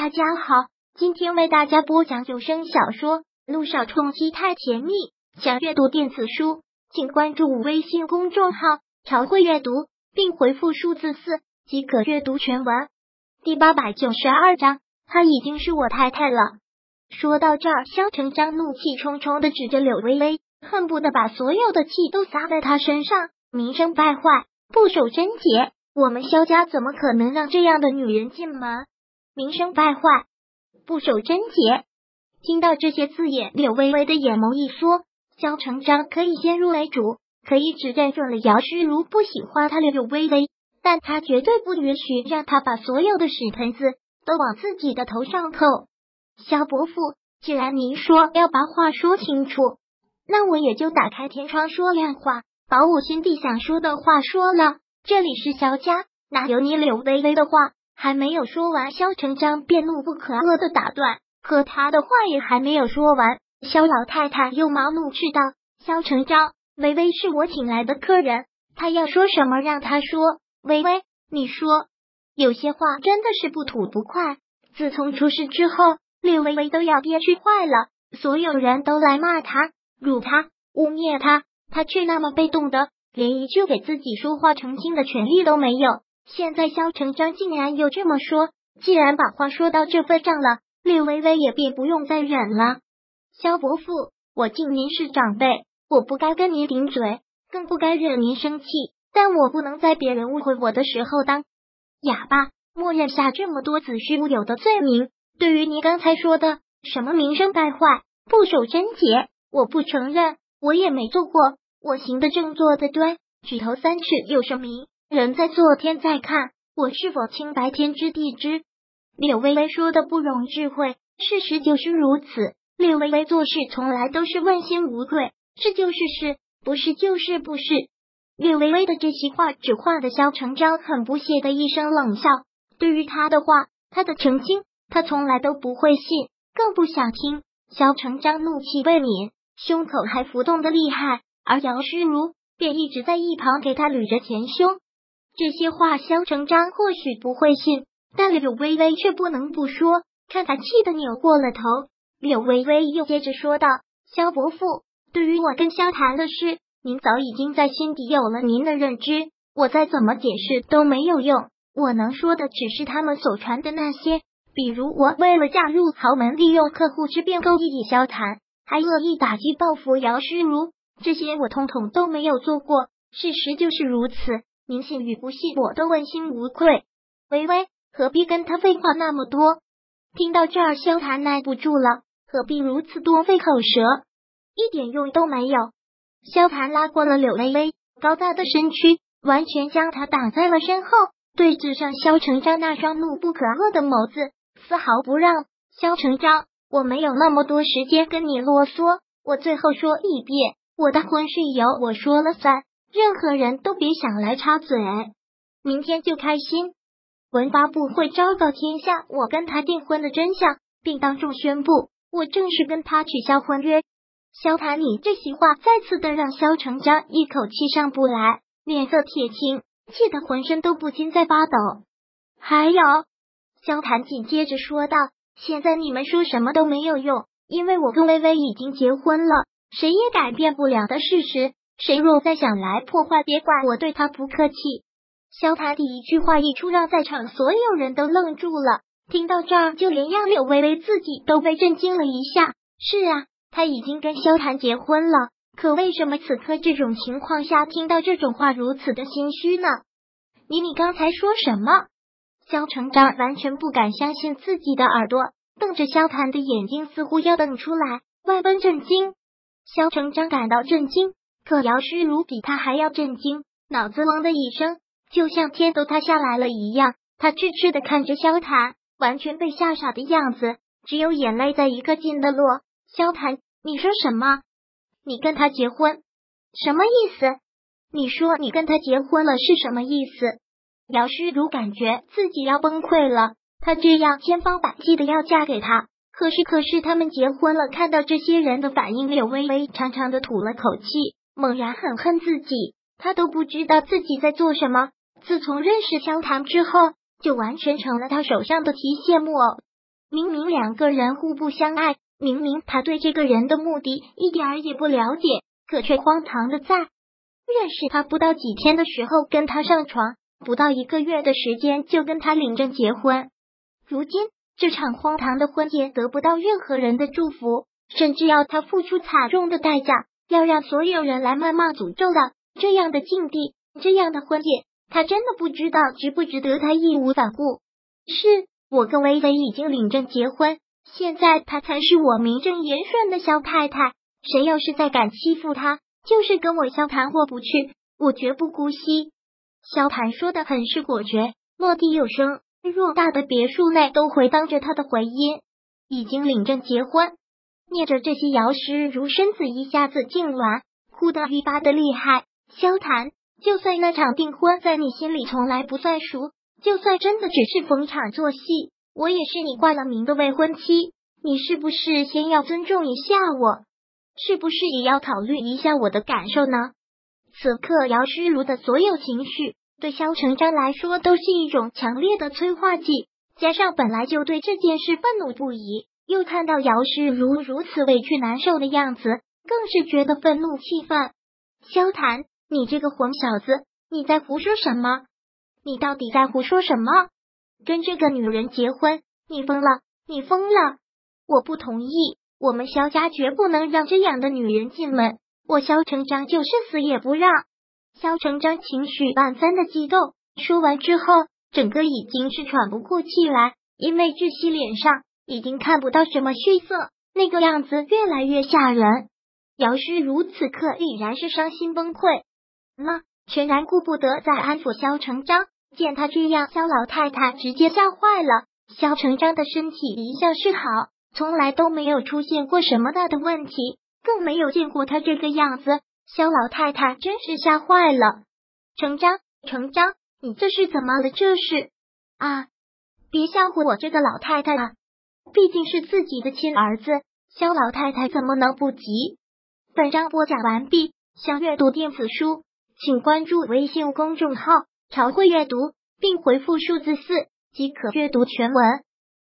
大家好，今天为大家播讲有声小说《路上冲击太甜蜜》。想阅读电子书，请关注微信公众号“朝会阅读”，并回复数字四即可阅读全文。第八百九十二章，她已经是我太太了。说到这儿，萧成章怒气冲冲的指着柳微微，恨不得把所有的气都撒在她身上。名声败坏，不守贞洁，我们萧家怎么可能让这样的女人进门？名声败坏，不守贞洁。听到这些字眼，柳微微的眼眸一缩。萧成章可以先入为主，可以指认准了姚诗如不喜欢他柳微微，但他绝对不允许让他把所有的屎盆子都往自己的头上扣。萧伯父，既然您说要把话说清楚，那我也就打开天窗说亮话，把我心底想说的话说了。这里是萧家，哪有你柳微微的话？还没有说完，萧成章便怒不可遏的打断，可他的话也还没有说完，萧老太太又忙怒斥道：“萧成章，微微是我请来的客人，他要说什么让他说。微微，你说，有些话真的是不吐不快。自从出事之后，柳微微都要憋屈坏了，所有人都来骂他、辱他、污蔑他，他却那么被动的，连一句给自己说话澄清的权利都没有。”现在萧成章竟然又这么说，既然把话说到这份上了，柳微微也便不用再忍了。萧伯父，我敬您是长辈，我不该跟您顶嘴，更不该惹您生气，但我不能在别人误会我的时候当哑巴，默认下这么多子虚乌有的罪名。对于您刚才说的什么名声败坏、不守贞洁，我不承认，我也没做过，我行得正，坐得端，举头三尺有神明。人在做，天在看，我是否清白，天知地知。柳微微说的不容置喙，事实就是如此。柳微微做事从来都是问心无愧，是就是是，不是就是不是。柳微微的这些话，只换得萧成章很不屑的一声冷笑。对于他的话，他的澄清，他从来都不会信，更不想听。萧成章怒气未泯，胸口还浮动的厉害，而姚诗如便一直在一旁给他捋着前胸。这些话，萧成章或许不会信，但柳微微却不能不说。看他气得扭过了头，柳微微又接着说道：“萧伯父，对于我跟萧谈的事，您早已经在心底有了您的认知，我再怎么解释都没有用。我能说的只是他们所传的那些，比如我为了嫁入豪门，利用客户之便勾引萧谈，还恶意打击报复姚诗如，这些我通统都没有做过。事实就是如此。”您信与不信，我都问心无愧。微微何必跟他废话那么多？听到这儿，萧谈耐不住了，何必如此多费口舌？一点用都没有。萧谈拉过了柳微微高大的身躯，完全将她挡在了身后，对峙上萧成章那双怒不可遏的眸子，丝毫不让。萧成章，我没有那么多时间跟你啰嗦，我最后说一遍，我的婚事由我说了算。任何人都别想来插嘴。明天就开心，文发布会昭告天下我跟他订婚的真相，并当众宣布我正式跟他取消婚约。萧谈，你这席话再次的让萧成章一口气上不来，脸色铁青，气得浑身都不禁在发抖。还有，萧谈紧接着说道：“现在你们说什么都没有用，因为我跟微微已经结婚了，谁也改变不了的事实。”谁若再想来破坏，别怪我对他不客气。萧塔第一句话一出，让在场所有人都愣住了。听到这儿，就连杨柳微微自己都被震惊了一下。是啊，他已经跟萧谭结婚了，可为什么此刻这种情况下听到这种话如此的心虚呢？你你刚才说什么？萧成章完全不敢相信自己的耳朵，瞪着萧谭的眼睛，似乎要瞪出来，万分震惊。萧成章感到震惊。可姚诗如比他还要震惊，脑子嗡的一声，就像天都塌下来了一样。他痴痴的看着萧谈，完全被吓傻的样子，只有眼泪在一个劲的落。萧谈，你说什么？你跟他结婚？什么意思？你说你跟他结婚了是什么意思？姚诗如感觉自己要崩溃了。他这样千方百计的要嫁给他，可是可是他们结婚了，看到这些人的反应，柳微微长长的吐了口气。猛然很恨自己，他都不知道自己在做什么。自从认识萧唐之后，就完全成了他手上的提线木偶。明明两个人互不相爱，明明他对这个人的目的一点儿也不了解，可却荒唐的在认识他不到几天的时候跟他上床，不到一个月的时间就跟他领证结婚。如今这场荒唐的婚宴得不到任何人的祝福，甚至要他付出惨重的代价，要让所有人来谩骂诅咒的。这样的境地，这样的婚宴，他真的不知道值不值得他义无反顾。是我跟薇薇已经领证结婚，现在他才是我名正言顺的萧太太。谁要是再敢欺负他，就是跟我萧谈过不去，我绝不姑息。萧谈说的很是果决，落地有声，偌大的别墅内都回荡着他的回音。已经领证结婚，念着这些，姚诗如身子一下子痉挛，哭得愈发的厉害。萧谈，就算那场订婚在你心里从来不算数，就算真的只是逢场作戏，我也是你挂了名的未婚妻。你是不是先要尊重一下我？是不是也要考虑一下我的感受呢？此刻姚诗如的所有情绪，对萧成章来说都是一种强烈的催化剂。加上本来就对这件事愤怒不已，又看到姚世如如此委屈难受的样子，更是觉得愤怒气愤。萧谈。你这个混小子，你在胡说什么？你到底在胡说什么？跟这个女人结婚，你疯了！你疯了！我不同意，我们萧家绝不能让这样的女人进门。我萧成章就是死也不让。萧成章情绪万分的激动，说完之后，整个已经是喘不过气来，因为窒息脸上已经看不到什么血色，那个样子越来越吓人。姚诗如此刻已然是伤心崩溃。那全然顾不得再安抚萧成章，见他这样，萧老太太直接吓坏了。萧成章的身体一向是好，从来都没有出现过什么大的问题，更没有见过他这个样子。萧老太太真是吓坏了。成章，成章，你这是怎么了？这是啊，别吓唬我这个老太太啊！毕竟是自己的亲儿子，肖老太太怎么能不急？本章播讲完毕，想阅读电子书。请关注微信公众号“朝会阅读”，并回复数字四即可阅读全文。